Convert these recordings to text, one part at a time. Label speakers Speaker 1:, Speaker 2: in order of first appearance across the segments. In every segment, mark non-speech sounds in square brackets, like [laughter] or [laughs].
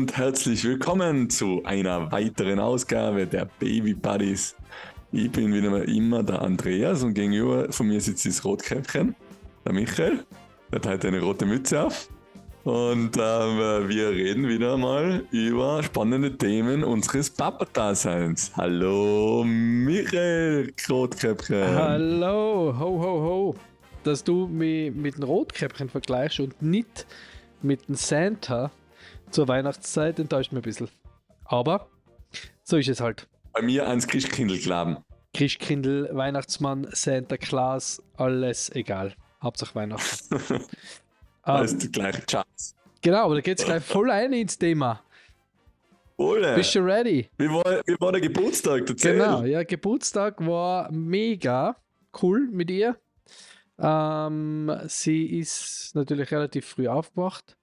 Speaker 1: Und herzlich willkommen zu einer weiteren Ausgabe der Baby Buddies. Ich bin wieder mal immer der Andreas und gegenüber von mir sitzt das Rotkäppchen, der Michael. Der hat heute eine rote Mütze auf. Und ähm, wir reden wieder mal über spannende Themen unseres Papa-Daseins. Hallo Michael Rotkäppchen.
Speaker 2: Hallo, ho, ho, ho. Dass du mich mit dem Rotkäppchen vergleichst und nicht mit dem Santa zur Weihnachtszeit, enttäuscht mich ein bisschen. Aber so ist es halt.
Speaker 1: Bei mir ans Christkindl glauben.
Speaker 2: Christkindl, Weihnachtsmann, Santa Claus, alles egal. Hauptsache Weihnachten. [laughs]
Speaker 1: Das
Speaker 2: Ähm,
Speaker 1: ist die gleiche Chance.
Speaker 2: genau, aber da geht's gleich voll ein ins Thema.
Speaker 1: Ole,
Speaker 2: Bist du ready?
Speaker 1: wie war, wie war der Geburtstag? Erzähl.
Speaker 2: Genau, ja, Geburtstag war mega cool mit ihr. Ähm, sie ist natürlich relativ früh aufgewacht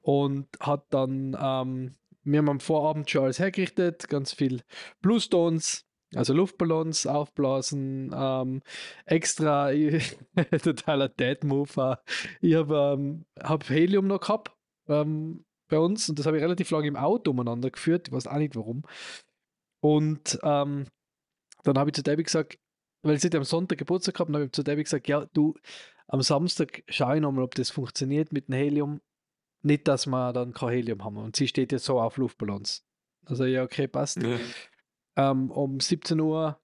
Speaker 2: und hat dann, ähm, wir haben am Vorabend schon alles hergerichtet, ganz viel Bluestones, also Luftballons aufblasen, ähm, extra, [laughs] totaler Dead-Move. Ich habe ähm, hab Helium noch gehabt ähm, bei uns und das habe ich relativ lange im Auto umeinander geführt, ich weiß auch nicht warum. Und ähm, dann habe ich zu Debbie gesagt, weil sie am Sonntag Geburtstag gehabt, dann habe ich zu Debbie gesagt, ja, du, am Samstag schaue ich nochmal, ob das funktioniert mit dem Helium. Nicht, dass wir dann kein Helium haben. Und sie steht jetzt so auf Luftballons. Also ja, okay, passt.
Speaker 1: Ja.
Speaker 2: Ähm, um 17 Uhr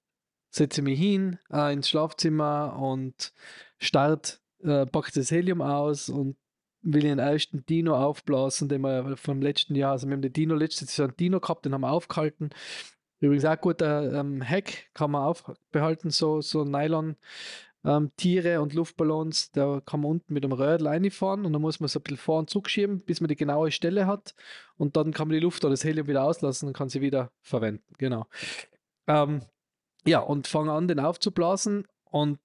Speaker 2: setze ich mich hin äh, ins Schlafzimmer und start, äh, packe das Helium aus und will den ersten Dino aufblasen, den wir vom letzten Jahr, also wir haben den Dino letztes Jahr einen Dino gehabt, den haben wir aufgehalten. Übrigens auch guter ähm, Hack, kann man aufbehalten, so, so Nylon. Ähm, Tiere und Luftballons, da kann man unten mit einem Röhrl reinfahren und dann muss man so ein bisschen vor und zurückschieben, bis man die genaue Stelle hat und dann kann man die Luft oder das Helium wieder auslassen und kann sie wieder verwenden. Genau. Ähm, ja, und fange an, den aufzublasen und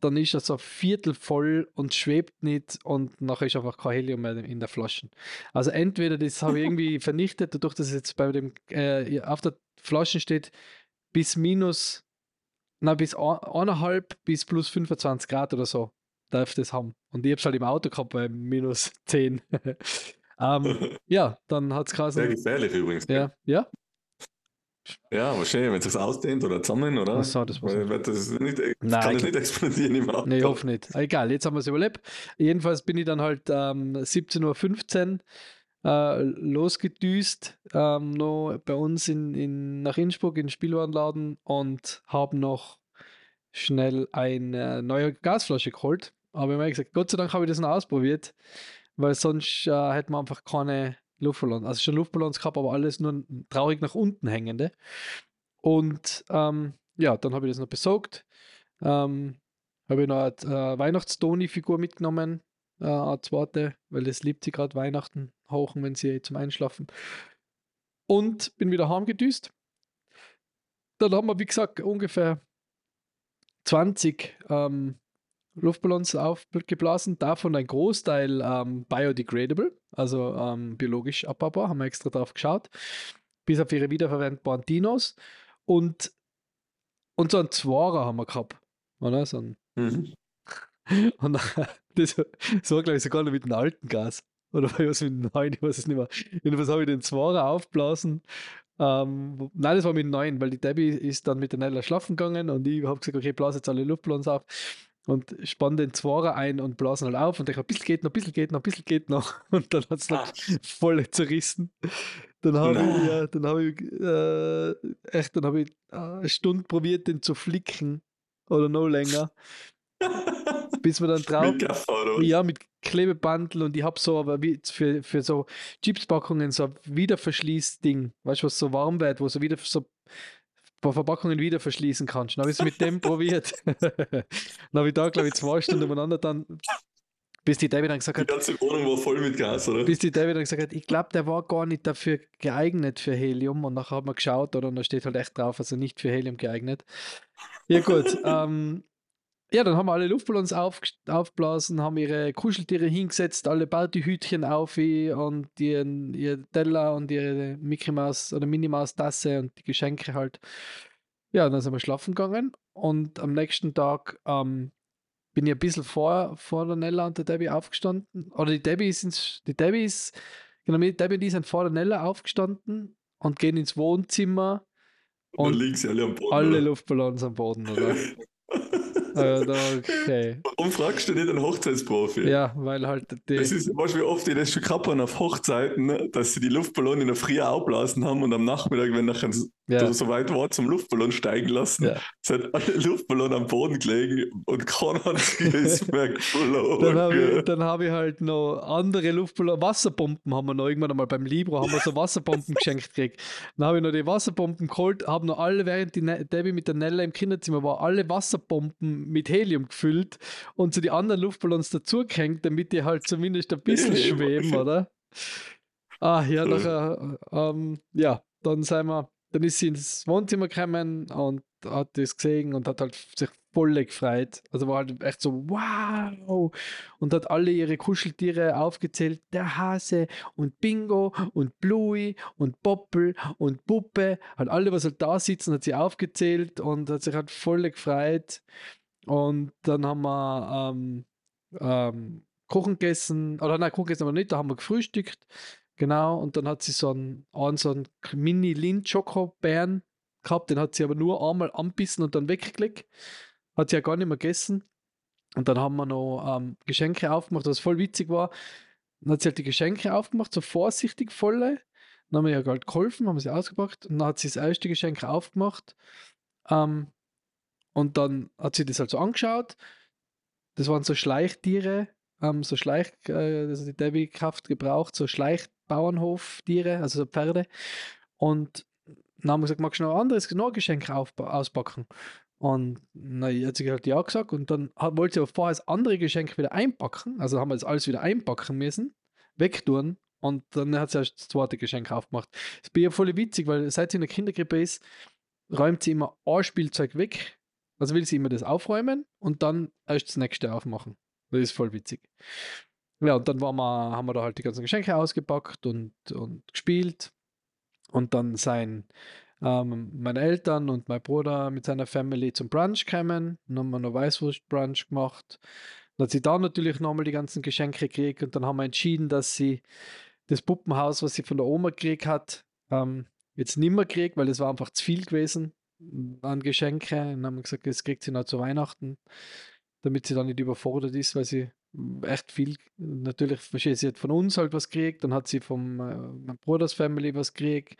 Speaker 2: dann ist er so Viertel voll und schwebt nicht und nachher ist einfach kein Helium mehr in der Flasche. Also entweder das habe ich [laughs] irgendwie vernichtet, dadurch, dass es jetzt bei dem äh, auf der Flasche steht, bis minus, na bis ein- eineinhalb bis plus 25 Grad oder so darf das haben. Und ich habe es halt im Auto gehabt bei minus 10. [laughs] ähm, [laughs] ja, dann hat es
Speaker 1: Sehr gefährlich übrigens.
Speaker 2: ja, ja,
Speaker 1: Ja, aber schön, wenn es sich ausdehnt oder zusammen, oder?
Speaker 2: Ach so, das war's
Speaker 1: Weil,
Speaker 2: nicht.
Speaker 1: das nicht, das
Speaker 2: Nein,
Speaker 1: kann
Speaker 2: ich
Speaker 1: das nicht explodieren im Auto.
Speaker 2: Nee, ich hoffe nicht. Egal, jetzt haben wir es überlebt. Jedenfalls bin ich dann halt ähm, 17.15 Uhr äh, losgedüst, ähm, noch bei uns in, in, nach Innsbruck in den Spielwarenladen und habe noch schnell eine neue Gasflasche geholt. Aber ich habe gesagt, Gott sei Dank habe ich das noch ausprobiert, weil sonst äh, hätten wir einfach keine Luftballons, also schon Luftballons gehabt, aber alles nur traurig nach unten hängende. Und ähm, ja, dann habe ich das noch besorgt. Ähm, habe ich noch eine äh, Weihnachtstoni-Figur mitgenommen, äh, eine zweite, weil das liebt sie gerade Weihnachten hochen, wenn sie zum Einschlafen. Und bin wieder heimgedüst. Dann haben wir, wie gesagt, ungefähr 20 ähm, Luftballons aufgeblasen, davon ein Großteil ähm, biodegradable, also ähm, biologisch abbaubar, haben wir extra drauf geschaut, bis auf ihre wiederverwendbaren Dinos. Und, und so einen Zwarer haben wir gehabt. Oder? So ein
Speaker 1: Mhm. [laughs]
Speaker 2: und das, das war, glaube ich, sogar noch mit dem alten Gas. Oder war was mit dem neuen, ich weiß es nicht mehr. Jedenfalls habe ich den Zwarer aufblasen. Ähm, nein, das war mit dem neuen, weil die Debbie ist dann mit der Nella schlafen gegangen und ich habe gesagt, okay, blase jetzt alle Luftballons auf und spann den Zwarer ein und blasen halt auf und denke, ein bisschen geht noch, ein bisschen geht noch, ein bisschen geht noch. [laughs] Und dann hat es noch
Speaker 1: Ah.
Speaker 2: voll zerrissen. Dann habe ich, ja, dann habe ich, äh, echt, dann habe ich äh, eine Stunde probiert, den zu flicken. Oder noch länger. [laughs] Bis wir dann drauf.
Speaker 1: Mit?
Speaker 2: Ja, mit Klebebandel und ich habe so, aber wie für, für so Chipspackungen so ein Wiederverschließ-Ding, weißt du, was so warm wird, wo so wieder so Verpackungen wieder verschließen kannst. Dann habe ich es mit dem [laughs] probiert. [laughs] dann habe ich da, glaube ich, zwei Stunden umeinander dann, bis die David dann gesagt
Speaker 1: Die
Speaker 2: hat,
Speaker 1: ganze Wohnung war voll mit Gas, oder?
Speaker 2: bis die David dann gesagt hat, ich glaube, der war gar nicht dafür geeignet für Helium. Und nachher haben wir geschaut, oder? Und da steht halt echt drauf, also nicht für Helium geeignet. Ja, gut. [laughs] ähm, ja, dann haben wir alle Luftballons auf, aufblasen, haben ihre Kuscheltiere hingesetzt, alle Partyhütchen auf und ihren, ihr Teller und ihre Mickey Maus oder Minnie Maus Tasse und die Geschenke halt. Ja, dann sind wir schlafen gegangen und am nächsten Tag ähm, bin ich ein bisschen vor, vor der Nella und der Debbie aufgestanden. Oder die Debbie ist, ins, die Debbie ist Genau, wir, Debbie und die sind vor der Nella aufgestanden und gehen ins Wohnzimmer
Speaker 1: Und
Speaker 2: und
Speaker 1: sie alle am Boden.
Speaker 2: alle
Speaker 1: oder?
Speaker 2: Luftballons am Boden, oder? [laughs] Da- okay.
Speaker 1: Warum fragst du nicht einen Hochzeitsprofi?
Speaker 2: Ja, weil halt die.
Speaker 1: Das ist, weißt du, wie oft ich das schon gehabt habe auf Hochzeiten, ne, dass sie die Luftballone in der Früh aufblasen haben und am Nachmittag, wenn nachher
Speaker 2: ja,
Speaker 1: du so weit war, zum Luftballon steigen lassen,
Speaker 2: ja.
Speaker 1: sind alle Luftballone am Boden gelegen und keiner ist mehr geflogen.
Speaker 2: Dann habe ich, dann hab ich halt noch andere Luftballons, Wasserbomben haben wir noch irgendwann einmal beim Libro, haben wir so Wasserbomben [laughs] geschenkt gekriegt. Dann habe ich noch die Wasserbomben geholt, haben noch alle, während die Ne- Debbie mit der Nella im Kinderzimmer war, alle Wasserbomben mit Helium gefüllt und so die anderen Luftballons dazugehängt, damit die halt zumindest ein bisschen [laughs] schweben, oder? Ah, ja, nachher, ähm, ja, dann sind wir, dann ist sie ins Wohnzimmer gekommen und hat das gesehen und hat halt sich voll gefreut. Also war halt echt so, wow! Und hat alle ihre Kuscheltiere aufgezählt. Der Hase und Bingo und Bluey und Poppel und Puppe. Hat alle, was halt da sitzen, hat sie aufgezählt und hat sich halt voll gefreut. Und dann haben wir ähm, ähm, Kuchen gegessen, oder nein, Kuchen gegessen aber nicht, da haben wir gefrühstückt. Genau, und dann hat sie so einen, einen, so einen mini lind schokobären gehabt, den hat sie aber nur einmal anbissen und dann weggelegt. Hat sie ja gar nicht mehr gegessen. Und dann haben wir noch ähm, Geschenke aufgemacht, was voll witzig war. Dann hat sie halt die Geschenke aufgemacht, so vorsichtig volle. Dann haben wir ihr halt geholfen, haben sie ausgepackt. Und dann hat sie das erste Geschenk aufgemacht. Ähm, und dann hat sie das halt so angeschaut. Das waren so Schleichtiere, ähm, so Schleich, äh, also die Debbie Kraft gebraucht, so Schleichbauernhoftiere, also so Pferde. Und dann haben wir gesagt, magst du noch ein anderes noch ein Geschenk auspacken? Und na, hat sie halt ja gesagt und dann hat, wollte sie aber vorher das andere Geschenk wieder einpacken. Also haben wir das alles wieder einpacken müssen, wegtun und dann hat sie erst das zweite Geschenk aufgemacht. Das bin ja voll witzig, weil seit sie in der Kindergrippe ist, räumt sie immer ein Spielzeug weg. Also will sie immer das aufräumen und dann erst das nächste aufmachen. Das ist voll witzig. Ja, und dann waren wir, haben wir da halt die ganzen Geschenke ausgepackt und, und gespielt. Und dann sein, ähm, meine Eltern und mein Bruder mit seiner Family zum Brunch kamen. Dann haben wir noch Weißwurst-Brunch gemacht. Dann hat sie da natürlich nochmal die ganzen Geschenke gekriegt und dann haben wir entschieden, dass sie das Puppenhaus, was sie von der Oma gekriegt hat, ähm, jetzt nicht mehr kriegt, weil es war einfach zu viel gewesen an Geschenke. Und dann haben wir gesagt, das kriegt sie noch zu Weihnachten, damit sie dann nicht überfordert ist, weil sie echt viel, natürlich, sie hat von uns halt was gekriegt, dann hat sie von äh, meinem Bruders Family was gekriegt,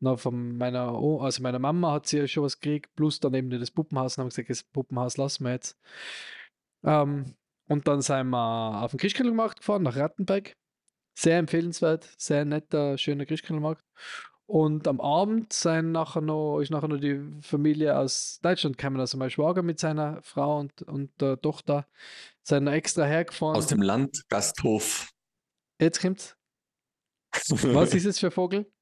Speaker 2: noch von meiner, O- also meiner Mama hat sie ja schon was gekriegt, plus dann eben das Puppenhaus, dann haben wir gesagt, das Puppenhaus lassen wir jetzt. Ähm, und dann sind wir auf den Christkindlmarkt gefahren, nach Rattenberg. Sehr empfehlenswert, sehr netter, schöner Christkindlmarkt. Und am Abend sind nachher noch, ist nachher noch die Familie aus Deutschland gekommen, also mein Schwager mit seiner Frau und, und der Tochter, sind extra hergefahren.
Speaker 1: Aus dem Land Gasthof.
Speaker 2: Jetzt kommt's. Was ist es für Vogel?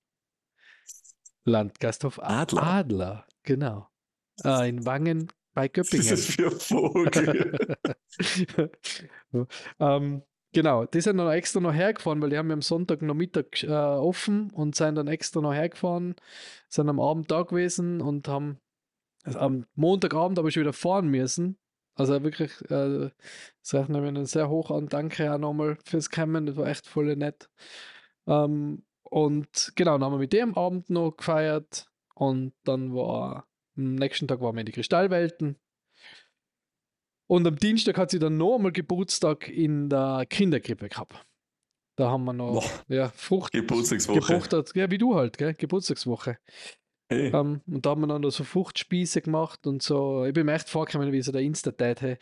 Speaker 2: [laughs] Landgasthof
Speaker 1: Adler.
Speaker 2: Adler, genau. Äh, in Wangen bei
Speaker 1: Was ist
Speaker 2: Göppingen.
Speaker 1: das für Vogel? [laughs]
Speaker 2: ähm, genau, die sind dann extra noch hergefahren, weil die haben ja am Sonntag noch Mittag äh, offen und sind dann extra noch hergefahren, sind am Abend da gewesen und haben also am Montagabend aber schon wieder fahren müssen. Also wirklich, äh, das rechnen wir ihnen sehr hoch an. Danke auch nochmal fürs Kommen, das war echt voll nett. Ähm, und genau, dann haben wir mit dem Abend noch gefeiert und dann war am nächsten Tag waren wir in die Kristallwelten. Und am Dienstag hat sie dann noch einmal Geburtstag in der Kinderkrippe gehabt. Da haben wir noch
Speaker 1: Boah,
Speaker 2: ja, Frucht
Speaker 1: Geburtstagswoche.
Speaker 2: gebuchtert. Ja, wie du halt, gell? Geburtstagswoche.
Speaker 1: Hey.
Speaker 2: Ähm, und da haben wir dann noch so Fruchtspieße gemacht und so. Ich bin mir echt vorgekommen wie so der Insta-Dad. Hey.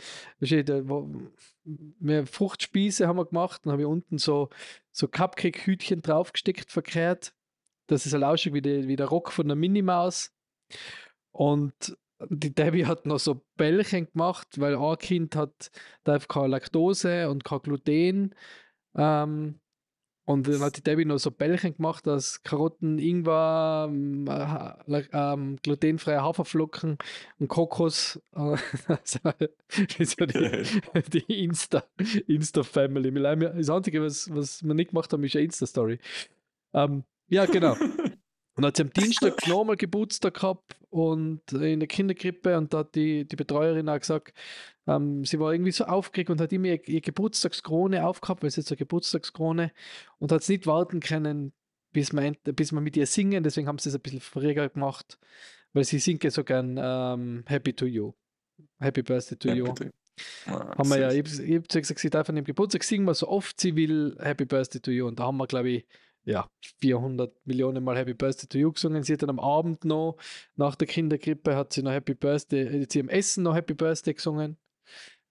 Speaker 2: Wir Fruchtspieße haben wir gemacht, dann habe ich unten so, so Cupcake-Hütchen draufgesteckt, verkehrt. Das ist halt ausschaut wie, die, wie der Rock von der Minimaus. Und die Debbie hat noch so Bällchen gemacht, weil ein Kind hat darf keine Laktose und kein Gluten. Ähm, und dann hat die Debbie noch so Bällchen gemacht aus Karotten, Ingwer, ähm, ha- la- ähm, glutenfreie Haferflocken und Kokos. Äh, [laughs] das war die, [laughs] die Insta, Insta-Family. Das Einzige, was, was wir nicht gemacht haben, ist eine Insta-Story. Ähm, ja, genau. [laughs] Und dann hat sie am Dienstag [laughs] nochmal Geburtstag gehabt und in der Kinderkrippe und da hat die, die Betreuerin auch gesagt, ähm, sie war irgendwie so aufgeregt und hat immer ihr, ihr Geburtstagskrone aufgehabt, weil sie jetzt eine Geburtstagskrone und hat es nicht warten können, bis wir, bis wir mit ihr singen. Deswegen haben sie es ein bisschen verreger gemacht, weil sie singt ja so gern ähm, Happy to You. Happy Birthday to You.
Speaker 1: Ah,
Speaker 2: haben wir ja,
Speaker 1: süß.
Speaker 2: ich habe gesagt, sie darf an dem Geburtstag singen wir so oft sie will Happy Birthday to You. Und da haben wir, glaube ich, ja, 400 Millionen Mal Happy Birthday to You gesungen. Sie hat dann am Abend noch, nach der Kindergrippe, hat sie noch Happy Birthday, hat sie am Essen noch Happy Birthday gesungen.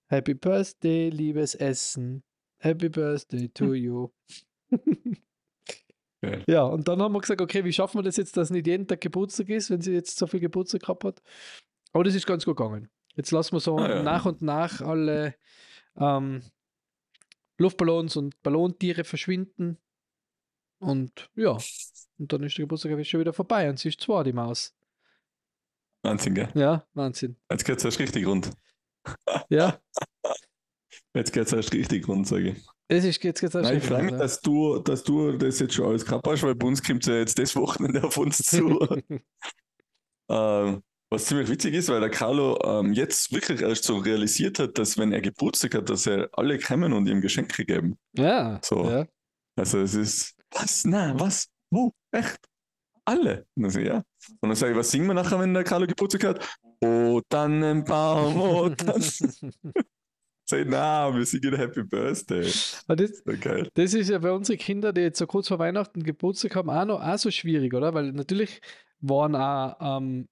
Speaker 2: Happy Birthday, liebes Essen. Happy Birthday to
Speaker 1: Hm.
Speaker 2: you. [laughs]
Speaker 1: Geil.
Speaker 2: Ja, und dann haben wir gesagt, okay, wie schaffen wir das jetzt, dass nicht jeden Tag Geburtstag ist, wenn sie jetzt so viel Geburtstag gehabt hat. Aber das ist ganz gut gegangen. Jetzt lassen wir so
Speaker 1: Ah, ja.
Speaker 2: nach und nach alle ähm, Luftballons und Ballontiere verschwinden. Und ja, und dann ist der Geburtstag schon wieder vorbei und sie ist zwar die Maus.
Speaker 1: Wahnsinn, gell?
Speaker 2: Ja, Wahnsinn.
Speaker 1: Jetzt geht es erst richtig rund.
Speaker 2: Ja, [laughs]
Speaker 1: Jetzt geht es erst richtig rund, sage ich.
Speaker 2: es ist jetzt geht's auch
Speaker 1: Nein, ich freue mich, dass du, dass du das jetzt schon alles gehabt hast, weil bei uns kommt ja jetzt das Wochenende auf uns zu. [laughs] ähm, was ziemlich witzig ist, weil der Carlo ähm, jetzt wirklich erst so realisiert hat, dass wenn er Geburtstag hat, dass er alle kommen und ihm Geschenke geben.
Speaker 2: ja,
Speaker 1: So.
Speaker 2: ja.
Speaker 1: Also es ist, was? Na, was? Wo? Echt? Alle? Und dann so, ja. Und dann sage ich, was singen wir nachher, wenn der Carlo Geburtstag hat? Oh, Tannenbaum, oh, Tannenbaum. [laughs] Sag na, wir singen Happy Birthday.
Speaker 2: Aber das,
Speaker 1: geil.
Speaker 2: Das ist ja bei unseren Kindern, die jetzt so kurz vor Weihnachten Geburtstag haben, auch noch auch so schwierig, oder? Weil natürlich waren auch ähm,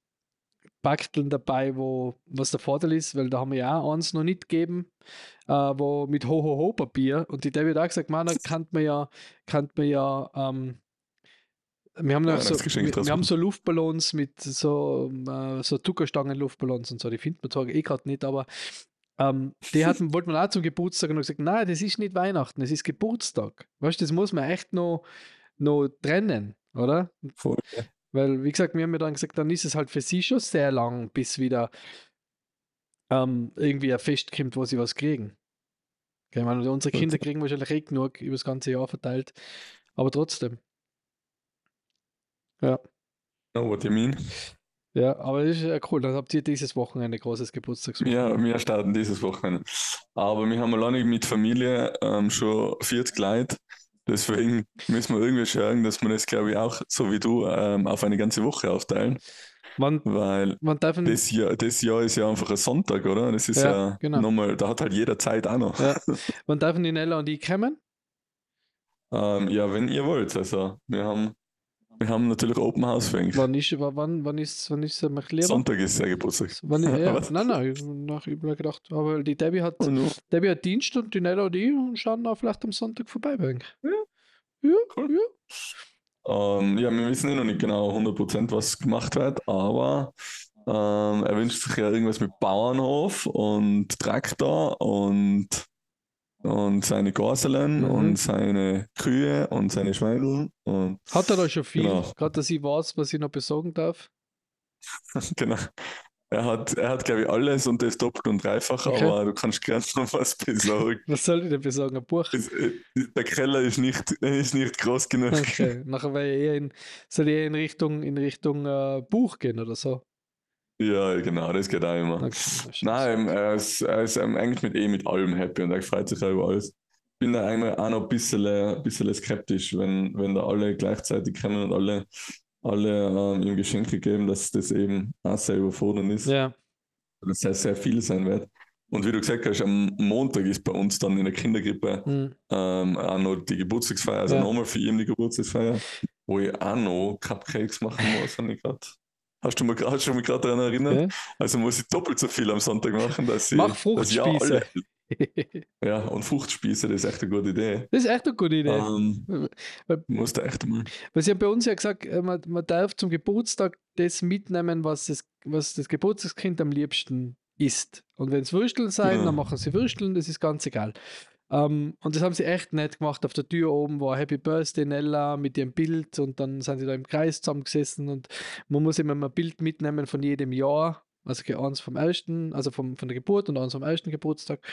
Speaker 2: Bakteln dabei, wo was der Vorteil ist, weil da haben wir ja auch eins noch nicht gegeben, äh, wo mit Ho-Ho-Ho-Papier und die David hat auch gesagt, man, da kann man ja, kann man ja, ähm, wir haben, noch so, wir, wir haben so Luftballons mit so, äh, so Zuckerstangen-Luftballons und so, die findet man zwar eh gerade nicht, aber ähm, die hatten, [laughs] wollten wir auch zum Geburtstag und haben gesagt, nein, das ist nicht Weihnachten, es ist Geburtstag. Weißt du, das muss man echt noch, noch trennen, oder?
Speaker 1: Voll.
Speaker 2: Weil, wie gesagt, wir haben ja dann gesagt, dann ist es halt für sie schon sehr lang, bis wieder ähm, irgendwie ein Fest kommt, wo sie was kriegen. Okay, ich meine, unsere Kinder kriegen wahrscheinlich eh genug über das ganze Jahr verteilt, aber trotzdem. Ja,
Speaker 1: Know what you mean?
Speaker 2: ja, aber das ist ja cool. Dann habt ihr dieses Wochenende großes Geburtstagswochenende.
Speaker 1: Ja, wir starten dieses Wochenende. Aber wir haben alleine mit Familie ähm, schon 40 Leute. Deswegen müssen wir irgendwie schauen, dass wir das, glaube ich, auch, so wie du, ähm, auf eine ganze Woche aufteilen.
Speaker 2: Man,
Speaker 1: Weil
Speaker 2: man
Speaker 1: das Jahr, das Jahr ist ja einfach ein Sonntag, oder? Das ist
Speaker 2: Ja,
Speaker 1: ja,
Speaker 2: genau.
Speaker 1: nochmal, da hat halt jeder Zeit auch noch.
Speaker 2: Ja. [laughs] Wann dürfen die Nella und ich kommen?
Speaker 1: Ähm, ja, wenn ihr wollt. Also, wir haben, wir haben natürlich Open House für ihn.
Speaker 2: Wann ist, wann, wann ist, wann ist mir lieber?
Speaker 1: Sonntag ist der Geburtstag.
Speaker 2: Wann, [laughs] ja, nein, nein, ich- nach ich hab mir gedacht, aber die Debbie hat,
Speaker 1: Oh, no.
Speaker 2: Debbie hat Dienst und die Nella und ich schauen auch vielleicht am Sonntag vorbei.
Speaker 1: Ja.
Speaker 2: Ja,
Speaker 1: Cool.
Speaker 2: ja.
Speaker 1: Ähm, ja, wir wissen eh noch nicht genau 100% was gemacht wird, aber ähm, er wünscht sich ja irgendwas mit Bauernhof und Traktor und, und seine Gorselen
Speaker 2: Mhm.
Speaker 1: und seine Kühe und seine Schweine und
Speaker 2: Hat er da schon viel?
Speaker 1: Genau.
Speaker 2: Gerade, dass ich weiß, was ich noch besorgen darf. [laughs]
Speaker 1: genau. Er hat, er hat glaube ich, alles und das doppelt und dreifach,
Speaker 2: Okay.
Speaker 1: aber du kannst gerne noch was besorgen. [laughs]
Speaker 2: Was soll ich denn besorgen? Ein Buch?
Speaker 1: Es, äh, der Keller ist nicht, [laughs] ist nicht groß genug.
Speaker 2: Okay, nachher ich eher in, soll ich eher in Richtung, in Richtung äh, Buch gehen oder so.
Speaker 1: Ja, genau, das geht auch immer.
Speaker 2: Okay.
Speaker 1: Nein, er ist, er ist ähm, eigentlich mit eh mit allem happy und er freut sich auch über alles. Bin da eigentlich auch noch ein bisschen, ein bisschen skeptisch, wenn, wenn da alle gleichzeitig kommen und alle, alle ähm, ihm Geschenke geben, dass das eben auch sehr überfordernd ist.
Speaker 2: Ja,
Speaker 1: Dass sehr, sehr viel sein wird. Und wie du gesagt hast, am Montag ist bei uns dann in der Kindergrippe
Speaker 2: hm.
Speaker 1: ähm, auch noch die Geburtstagsfeier, also
Speaker 2: Ja.
Speaker 1: nochmal für ihn die Geburtstagsfeier, wo ich auch noch Cupcakes machen muss. habe ich grad. Hast du, mich gerade daran erinnert?
Speaker 2: Ja.
Speaker 1: Also muss ich doppelt so viel am Sonntag machen, dass ich.
Speaker 2: Mach Fruchtspieße.
Speaker 1: Ja, und Fruchtspieße, das ist echt eine gute Idee.
Speaker 2: Das ist echt eine gute Idee.
Speaker 1: Ähm, muss da echt mal.
Speaker 2: Weil sie haben bei uns ja gesagt, äh, man, man darf zum Geburtstag das mitnehmen, was das, was das Geburtstagskind am liebsten isst. Und wenn es Würsteln sein,
Speaker 1: Genau.
Speaker 2: dann machen sie Würsteln, das ist ganz egal. Ähm, und das haben sie echt nett gemacht. Auf der Tür oben war Happy Birthday Nella mit ihrem Bild und dann sind sie da im Kreis zusammengesessen und man muss immer mal ein Bild mitnehmen von jedem Jahr. Also eins vom ersten, also vom, von der Geburt und eins vom ersten Geburtstag.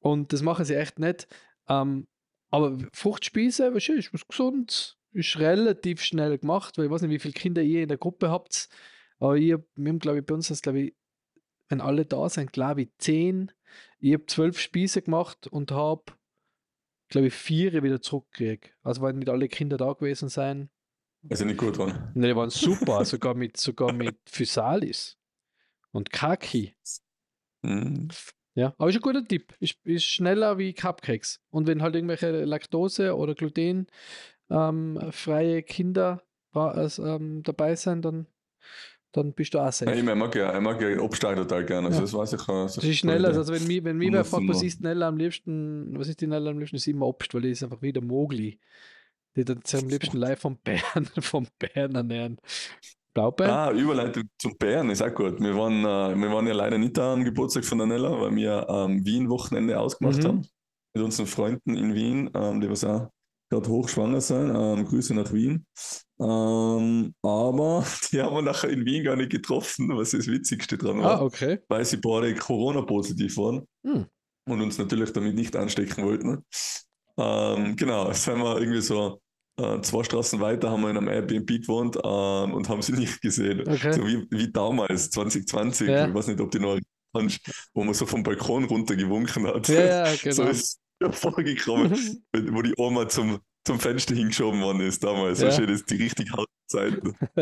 Speaker 2: Und das machen sie echt nett. Ähm, aber Fruchtspieße, was ist was Gesundes. ist relativ schnell gemacht, weil ich weiß nicht, wie viele Kinder ihr in der Gruppe habt. Aber hab, wir haben, glaube ich, bei uns das, glaube ich, wenn alle da sind, glaube ich, zehn. Ich habe zwölf Spieße gemacht und habe, glaube ich, vier wieder zurückgekriegt. Also, weil nicht alle Kinder da gewesen sein.
Speaker 1: Also nicht gut waren.
Speaker 2: Ne, die waren super, sogar mit, sogar mit Physalis und Kaki.
Speaker 1: Mhm.
Speaker 2: Ja, aber ist ein guter Tipp. Ist, ist schneller wie Cupcakes. Und wenn halt irgendwelche Laktose- oder Gluten ähm, Kinder also, ähm, dabei sind, dann, dann bist du auch
Speaker 1: Ja,
Speaker 2: safe.
Speaker 1: ich, mein, ich mag ja, ich mag ja Obststein total gerne. Also
Speaker 2: Ja.
Speaker 1: das weiß ich auch.
Speaker 2: Das ist schneller, also wenn mich, wenn mich wer fragt, was ist Nella am liebsten, was ist die Nella am liebsten, ist immer Obst, weil die ist einfach wie der Mogli. Die dann sich am liebsten live vom Bären, [laughs] vom Bären ernähren. Blaubeeren?
Speaker 1: Ah, Überleitung zum Bären ist auch gut. Wir waren, äh, wir waren ja leider nicht da am Geburtstag von der Nella, weil wir ähm, Wien-Wochenende ausgemacht
Speaker 2: Mhm.
Speaker 1: haben. Mit unseren Freunden in Wien, ähm, die was auch gerade hochschwanger sind. Ähm, Grüße nach Wien. Ähm, aber [laughs] die haben wir nachher in Wien gar nicht getroffen, was das Witzigste dran war,
Speaker 2: ah, okay.
Speaker 1: weil sie beide Corona-positiv waren
Speaker 2: Hm.
Speaker 1: und uns natürlich damit nicht anstecken wollten. Ähm, genau, jetzt sind wir irgendwie so äh, zwei Straßen weiter, haben wir in einem Airbnb gewohnt ähm, und haben sie nicht gesehen.
Speaker 2: Okay.
Speaker 1: So wie, wie damals, 2020,
Speaker 2: Ja.
Speaker 1: ich weiß nicht, ob du noch kannst, wo man so vom Balkon runter gewunken hat.
Speaker 2: Ja, ja, [laughs]
Speaker 1: So
Speaker 2: genau.
Speaker 1: ist es [laughs] vorgekommen, [laughs] wo die Oma zum, zum Fenster hingeschoben worden ist damals.
Speaker 2: Ja.
Speaker 1: So schön ist die richtig harte Zeit.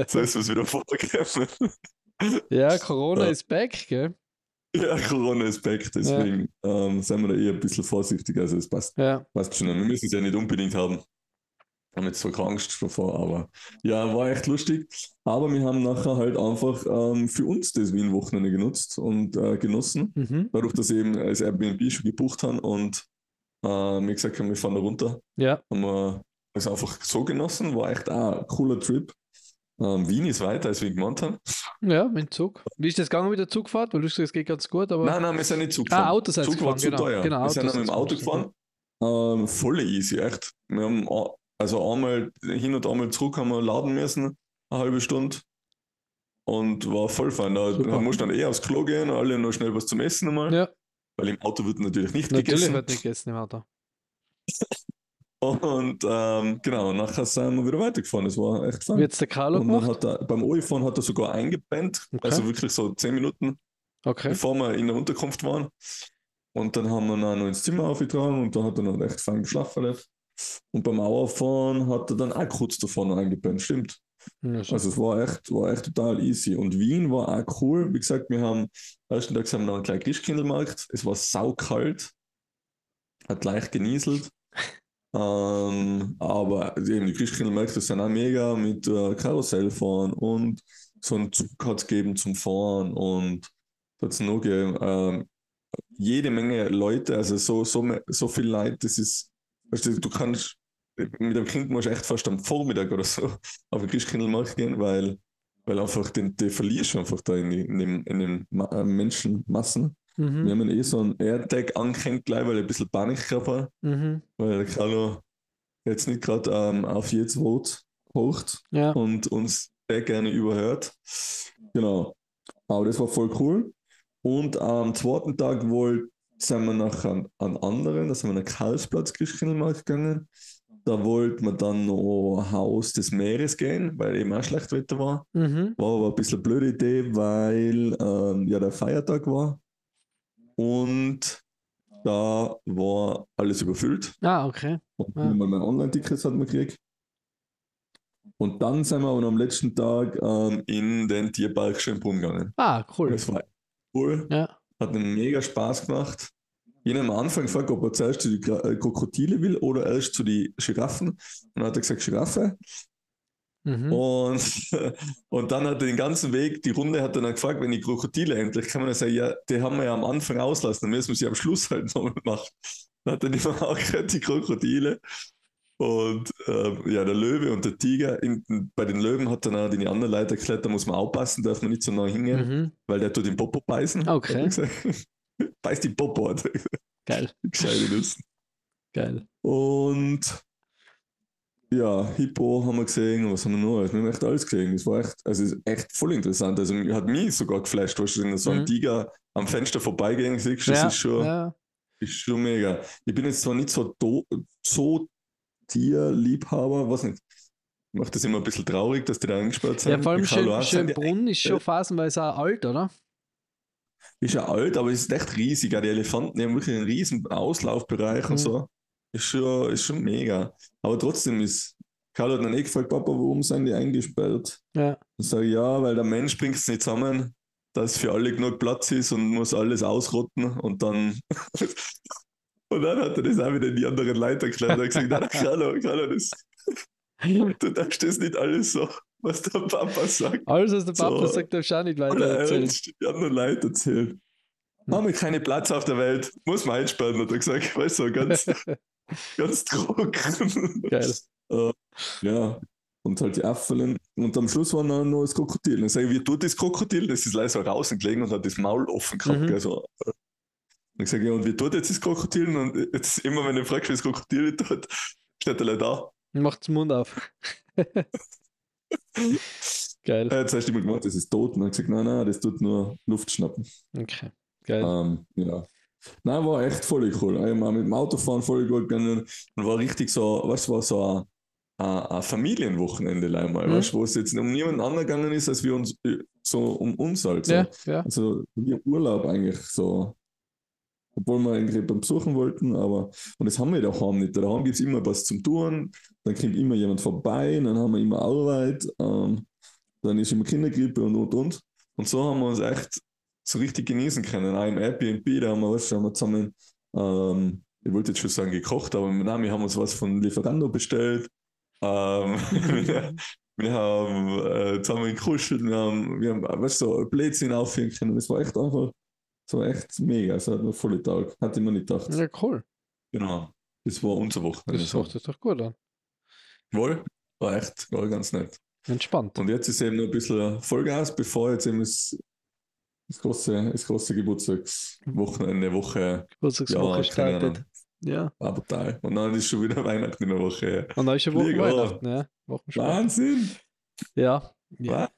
Speaker 1: So ist es wieder vorgekommen. [laughs]
Speaker 2: ja, Corona
Speaker 1: Ja.
Speaker 2: ist back, gell?
Speaker 1: Ja, Corona ist back, deswegen ähm, sind wir da eher ein bisschen vorsichtig. Also es passt,
Speaker 2: Ja.
Speaker 1: passt schon. Wir müssen es ja nicht unbedingt haben. Haben jetzt so keine Angst davor, aber ja, war echt lustig. Aber wir haben nachher halt einfach ähm, für uns das Wien-Wochenende genutzt und äh, genossen.
Speaker 2: Mhm.
Speaker 1: Dadurch, dass wir eben als Airbnb schon gebucht haben und äh, wir gesagt wir fahren da runter,
Speaker 2: Ja.
Speaker 1: haben wir es einfach so genossen. War echt auch ein cooler Trip. Ähm, Wien ist weiter, als wir gemeint haben.
Speaker 2: Ja, mit dem Zug. Wie ist das gegangen mit der Zugfahrt? Weil du sagst, es geht ganz gut, aber.
Speaker 1: Nein, nein, wir sind nicht Zug
Speaker 2: ah,
Speaker 1: gefahren.
Speaker 2: Auto seid ihr
Speaker 1: Zug war
Speaker 2: gefahren,
Speaker 1: zu
Speaker 2: genau.
Speaker 1: teuer.
Speaker 2: genau
Speaker 1: wir sind dann mit dem Auto gefahren. Ähm, voll easy, echt. Wir haben also einmal hin und einmal zurück haben wir laden müssen, eine halbe Stunde. Und war voll fein. Da
Speaker 2: Super.
Speaker 1: mussten dann eh aufs Klo gehen, alle noch schnell was zum Essen einmal.
Speaker 2: Ja,
Speaker 1: Weil im Auto wird natürlich nicht
Speaker 2: natürlich
Speaker 1: gegessen.
Speaker 2: wird nicht gegessen im Auto.
Speaker 1: Und ähm, genau, nachher sind wir wieder weitergefahren. Das war echt fein.
Speaker 2: Wie jetzt der Carlo
Speaker 1: Und hat er, beim Oifahren hat er sogar eingepennt,
Speaker 2: Okay.
Speaker 1: also wirklich so zehn Minuten,
Speaker 2: Okay.
Speaker 1: bevor wir in der Unterkunft waren. Und dann haben wir ihn auch noch ins Zimmer aufgetragen und da hat er noch echt fein geschlafen. Und beim Mauerfahren hat er dann auch kurz davor noch eingepennt, stimmt. Also es war echt, war echt total easy. Und Wien war auch cool. Wie gesagt, wir haben, am ersten Tag haben wir noch einen kleinen Christkindlmarkt. Es war saukalt, hat leicht genieselt. [laughs] ähm, aber eben die Christkindlmärkte sind auch mega mit äh, Karussellfahren und so einen Zug hat es gegeben zum Fahren und hat es noch gegeben. Ähm, jede Menge Leute, also so, so, so viel Leute, das ist, du, du kannst mit dem Kind musst du echt fast am Vormittag oder so [laughs] auf den Christkindlmarkt gehen, weil, weil einfach den, den verlierst du einfach da in, die, in, den, in den äh, Menschenmassen. Wir
Speaker 2: Mhm.
Speaker 1: haben eh so einen AirTag angehängt gleich, weil ich ein bisschen Panik gehabt habe,
Speaker 2: Mhm.
Speaker 1: weil der Carlo jetzt nicht gerade ähm, auf jetzt Rot hocht
Speaker 2: Ja.
Speaker 1: und uns sehr gerne überhört. Genau. Aber das war voll cool. Und am zweiten Tag wohl sind wir nach einem, einem anderen, da sind wir nach Karlsplatz Christkindlmarkt gegangen. Da wollten wir dann noch Haus des Meeres gehen, weil eben auch schlecht Wetter war.
Speaker 2: Mhm.
Speaker 1: War aber ein bisschen eine blöde Idee, weil ähm, ja der Feiertag war. Und da war alles überfüllt.
Speaker 2: Ah, okay.
Speaker 1: Und
Speaker 2: Ja.
Speaker 1: mal mein Online-Tickets hat man gekriegt. Und dann sind wir aber am letzten Tag ähm, in den Tierpark Schönbrunn gegangen.
Speaker 2: Ah, cool.
Speaker 1: Das war cool,
Speaker 2: Ja.
Speaker 1: hat einen mega Spaß gemacht. Ich habe am Anfang gefragt, ob er zuerst zu den äh, Krokodile will oder erst zu den Giraffen. Und dann hat er gesagt Giraffe.
Speaker 2: Mhm.
Speaker 1: Und, [laughs] und dann hat er den ganzen Weg, die Runde hat er dann gefragt, wenn die Krokodile endlich, kann man dann sagen, ja, die haben wir ja am Anfang auslassen, dann müssen wir sie am Schluss halt nochmal machen. Dann hat er mehr auch gehört, die Krokodile. Und ähm, ja, der Löwe und der Tiger, in, bei den Löwen hat dann auch die anderen Leute erklärt, da muss man aufpassen, darf man nicht so nah hingehen,
Speaker 2: Mhm.
Speaker 1: weil der tut den Popo beißen.
Speaker 2: Okay.
Speaker 1: Beißt die Popo, hat. [laughs]
Speaker 2: Geil.
Speaker 1: Gescheite Nüsse.
Speaker 2: Geil.
Speaker 1: Und ja, Hippo haben wir gesehen, was haben wir noch? Wir haben echt alles gesehen. Es war echt, also ist echt voll interessant. Also hat mich sogar geflasht, was du so einen
Speaker 2: Mhm.
Speaker 1: Tiger am Fenster vorbeigehen siehst, das
Speaker 2: Ja,
Speaker 1: ist, schon,
Speaker 2: ja.
Speaker 1: ist schon mega. Ich bin jetzt zwar nicht so, do, so Tierliebhaber, was nicht. macht das immer ein bisschen traurig, dass die da eingesperrt sind.
Speaker 2: Ja, vor allem Schönbrunn ist schon phasenweise auch alt, oder?
Speaker 1: Ist ja alt, aber es ist echt riesig. Die Elefanten haben wirklich einen riesen Auslaufbereich
Speaker 2: Mhm.
Speaker 1: und so. Ist schon, ist schon mega. Aber trotzdem ist, Carlo hat dann eh gefragt, Papa, warum sind die eingesperrt?
Speaker 2: Ja.
Speaker 1: Dann sage ich, ja, weil der Mensch bringt es nicht zusammen, dass für alle genug Platz ist und muss alles ausrotten und dann. [laughs] und dann hat er das auch wieder in die anderen Leute erklärt. Er hat gesagt, nein, Carlo, Carlo, das, [laughs] du darfst das nicht alles so, was der Papa sagt.
Speaker 2: Alles, was der Papa
Speaker 1: So.
Speaker 2: sagt, darfst du auch nicht weiter
Speaker 1: er
Speaker 2: erzählen.
Speaker 1: hat die anderen Leute erzählt.
Speaker 2: Hm.
Speaker 1: Haben wir keinen Platz auf der Welt, muss man einsperren, hat er gesagt. [laughs] Weißt du, ganz, [laughs] ganz trocken.
Speaker 2: Geil. [laughs]
Speaker 1: Äh, ja, und halt die Affen. Und am Schluss war noch, noch das Krokodil. Dann sage ich, wie tut das Krokodil? Das ist leider so draußen gelegen und hat das Maul offen gehabt.
Speaker 2: Mhm.
Speaker 1: Also, dann sage ich, ja, und wie tut jetzt das Krokodil? Und jetzt immer, wenn ich frage, wie das Krokodil tut, steht er leider da.
Speaker 2: Macht den Mund auf. [laughs] Geil.
Speaker 1: Er hat zuerst immer gemacht, das ist tot. Und dann hat gesagt, nein, nein, das tut nur Luft schnappen.
Speaker 2: Okay. Geil.
Speaker 1: Ähm, ja. Nein, war echt voll cool. Ich habe mit dem Autofahren voll gut gegangen und war richtig so, du, war so ein, ein, ein Familienwochenende einmal,
Speaker 2: Mhm.
Speaker 1: weißt wo es jetzt um niemanden anderen gegangen ist, als wir uns, äh, so um uns halt. So.
Speaker 2: Ja, ja.
Speaker 1: Also wie Urlaub eigentlich so. Obwohl wir eigentlich beim Besuchen wollten, aber und das haben wir daheim nicht. Daheim gibt es immer was zum Tun, dann kommt immer jemand vorbei, dann haben wir immer Arbeit, ähm, dann ist immer Kindergrippe und und und. Und so haben wir uns echt so richtig genießen können. Auch im Airbnb, da haben wir, haben wir zusammen, ähm, ich wollte jetzt schon sagen gekocht, aber nein, wir haben uns was von Lieferando bestellt. Ähm, [laughs] wir, haben äh, zusammen gekuschelt, wir haben, wir haben weißt, so Blödsinn aufhören können. Das war echt einfach, so echt mega. Es hat mir voll Tag. Hatte ich mir nicht gedacht.
Speaker 2: Ja, cool.
Speaker 1: Genau. Das war unser Wochenende.
Speaker 2: Das macht das doch gut an.
Speaker 1: Wohl, war echt, war ganz nett.
Speaker 2: Entspannt.
Speaker 1: Und jetzt ist eben noch ein bisschen Vollgas, bevor jetzt eben das, das große, das große Geburtstagswochenende, Woche,
Speaker 2: Geburtstagswoche
Speaker 1: ja,
Speaker 2: startet. Ja.
Speaker 1: war brutal. Und dann ist schon wieder [laughs] Weihnachten in der Woche.
Speaker 2: Und dann ist schon Wochen
Speaker 1: Fliege,
Speaker 2: Weihnachten, ja. Wochen später.
Speaker 1: Wahnsinn!
Speaker 2: Ja. ja.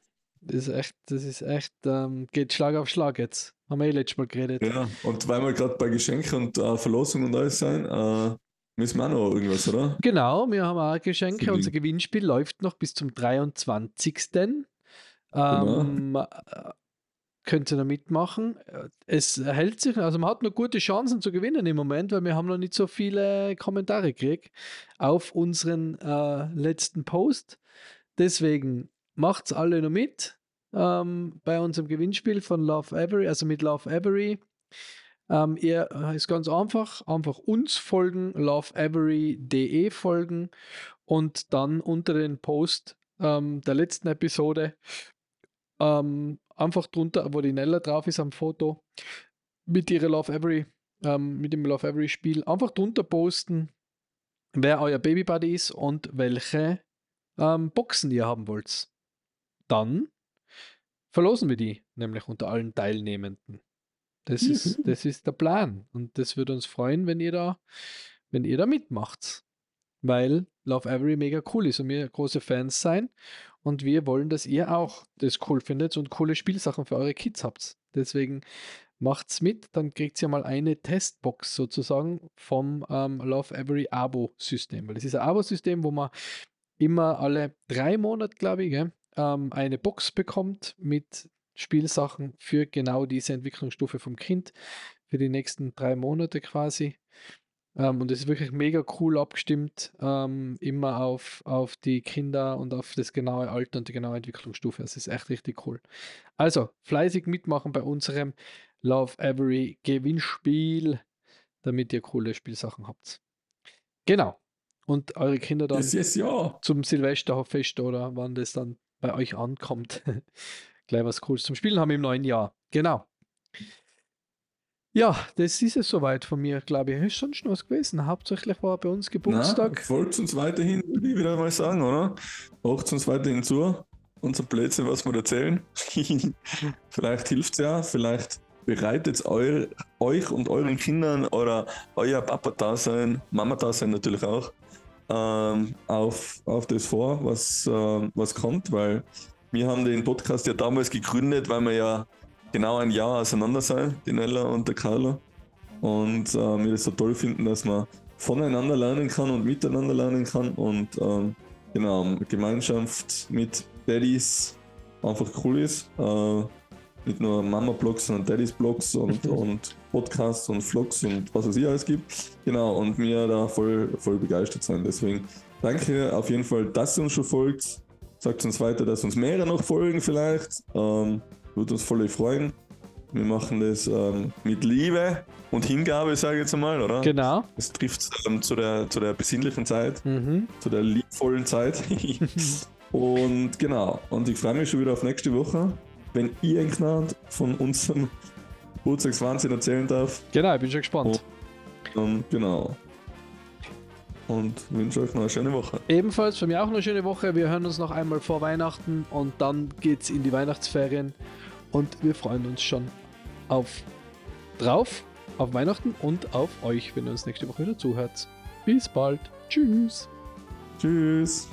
Speaker 2: Das ist echt, das ist echt, ähm, geht Schlag auf Schlag jetzt. Haben wir eh letztes Mal geredet.
Speaker 1: Ja, und weil wir gerade bei Geschenken und äh, Verlosung und alles sein, äh, müssen wir auch noch irgendwas, oder?
Speaker 2: Genau, wir haben auch Geschenke. Unser Gewinnspiel läuft noch bis zum 23.
Speaker 1: Genau.
Speaker 2: Ähm, äh, könnt ihr noch mitmachen. Äh, Es hält sich, also man hat noch gute Chancen zu gewinnen im Moment, weil wir haben noch nicht so viele Kommentare gekriegt auf unseren äh, letzten Post. Deswegen macht's alle noch mit ähm, bei unserem Gewinnspiel von Love Avery, also mit Love Avery. Ähm, ihr äh, ist ganz einfach, einfach uns folgen, loveavery.de folgen und dann unter den Post ähm, der letzten Episode ähm, einfach drunter, wo die Nella drauf ist am Foto, mit ihrer Love Every, ähm, mit dem Love Every Spiel, einfach drunter posten, wer euer Baby Buddy ist und welche ähm, Boxen ihr haben wollt. Dann verlosen wir die, nämlich unter allen Teilnehmenden. Das ist,
Speaker 1: Juhu.
Speaker 2: das ist der Plan. Und das würde uns freuen, wenn ihr da, wenn ihr da mitmacht. Weil Love Every mega cool ist und wir große Fans sein. Und wir wollen, dass ihr auch das cool findet und coole Spielsachen für eure Kids habt. Deswegen macht's mit, dann kriegt ihr mal eine Testbox sozusagen vom ähm, Love Every Abo-System. Weil das ist ein Abo-System, wo man immer alle drei Monate, glaube ich, gell, ähm, eine Box bekommt mit Spielsachen für genau diese Entwicklungsstufe vom Kind für die nächsten drei Monate quasi. Ähm, und es ist wirklich mega cool abgestimmt, ähm, immer auf, auf die Kinder und auf das genaue Alter und die genaue Entwicklungsstufe. Es ist echt richtig cool. Also, fleißig mitmachen bei unserem Love Every Gewinnspiel, damit ihr coole Spielsachen habt. Genau. Und eure Kinder dann
Speaker 1: Yes, yes, ja.
Speaker 2: zum Silvesterfest oder wann das dann bei euch ankommt. [laughs] Gleich was Cooles zum Spielen haben im neuen Jahr. Genau. Ja, das ist es soweit von mir, glaube ich. Ist sonst noch was gewesen. Hauptsächlich war bei uns
Speaker 1: Na,
Speaker 2: Geburtstag.
Speaker 1: folgt uns weiterhin, würde ich wieder mal sagen, oder? Macht uns weiterhin zu. Unser Blödsinn, was wir erzählen. [laughs] vielleicht hilft es ja, vielleicht bereitet euch und euren Kindern oder euer Papa-Dasein, Mama-Dasein natürlich auch, ähm, auf, auf das vor, was, äh, was kommt, weil wir haben den Podcast ja damals gegründet, weil wir ja genau ein Jahr auseinander sind, die Nella und der Carlo. Und äh, wir das so toll finden, dass man voneinander lernen kann und miteinander lernen kann. Und ähm, genau, Gemeinschaft mit Daddys einfach cool ist. Äh, nicht nur Mama-Blogs, sondern Daddys-Blogs und, und Podcasts und Vlogs und was es hier alles gibt. Genau, und wir da voll, voll begeistert sein. Deswegen danke auf jeden Fall, dass ihr uns schon folgt. Sagt uns weiter, dass uns mehrere noch folgen vielleicht. Ähm, würde uns voll freuen. Wir machen das ähm, mit Liebe und Hingabe, sage ich jetzt einmal, oder?
Speaker 2: Genau.
Speaker 1: Es trifft ähm, zu, der, zu der besinnlichen Zeit,
Speaker 2: Mhm.
Speaker 1: zu der liebvollen Zeit. [laughs] und genau, und ich freue mich schon wieder auf nächste Woche, wenn ich irgendjemand von unserem Geburtstagswahnsinn erzählen darf.
Speaker 2: Genau, ich bin schon gespannt.
Speaker 1: Und genau. Und wünsche euch noch eine schöne Woche.
Speaker 2: Ebenfalls für mich auch eine schöne Woche. Wir hören uns noch einmal vor Weihnachten und dann geht's in die Weihnachtsferien. Und wir freuen uns schon auf drauf, auf Weihnachten und auf euch, wenn ihr uns nächste Woche wieder zuhört. Bis bald. Tschüss.
Speaker 1: Tschüss.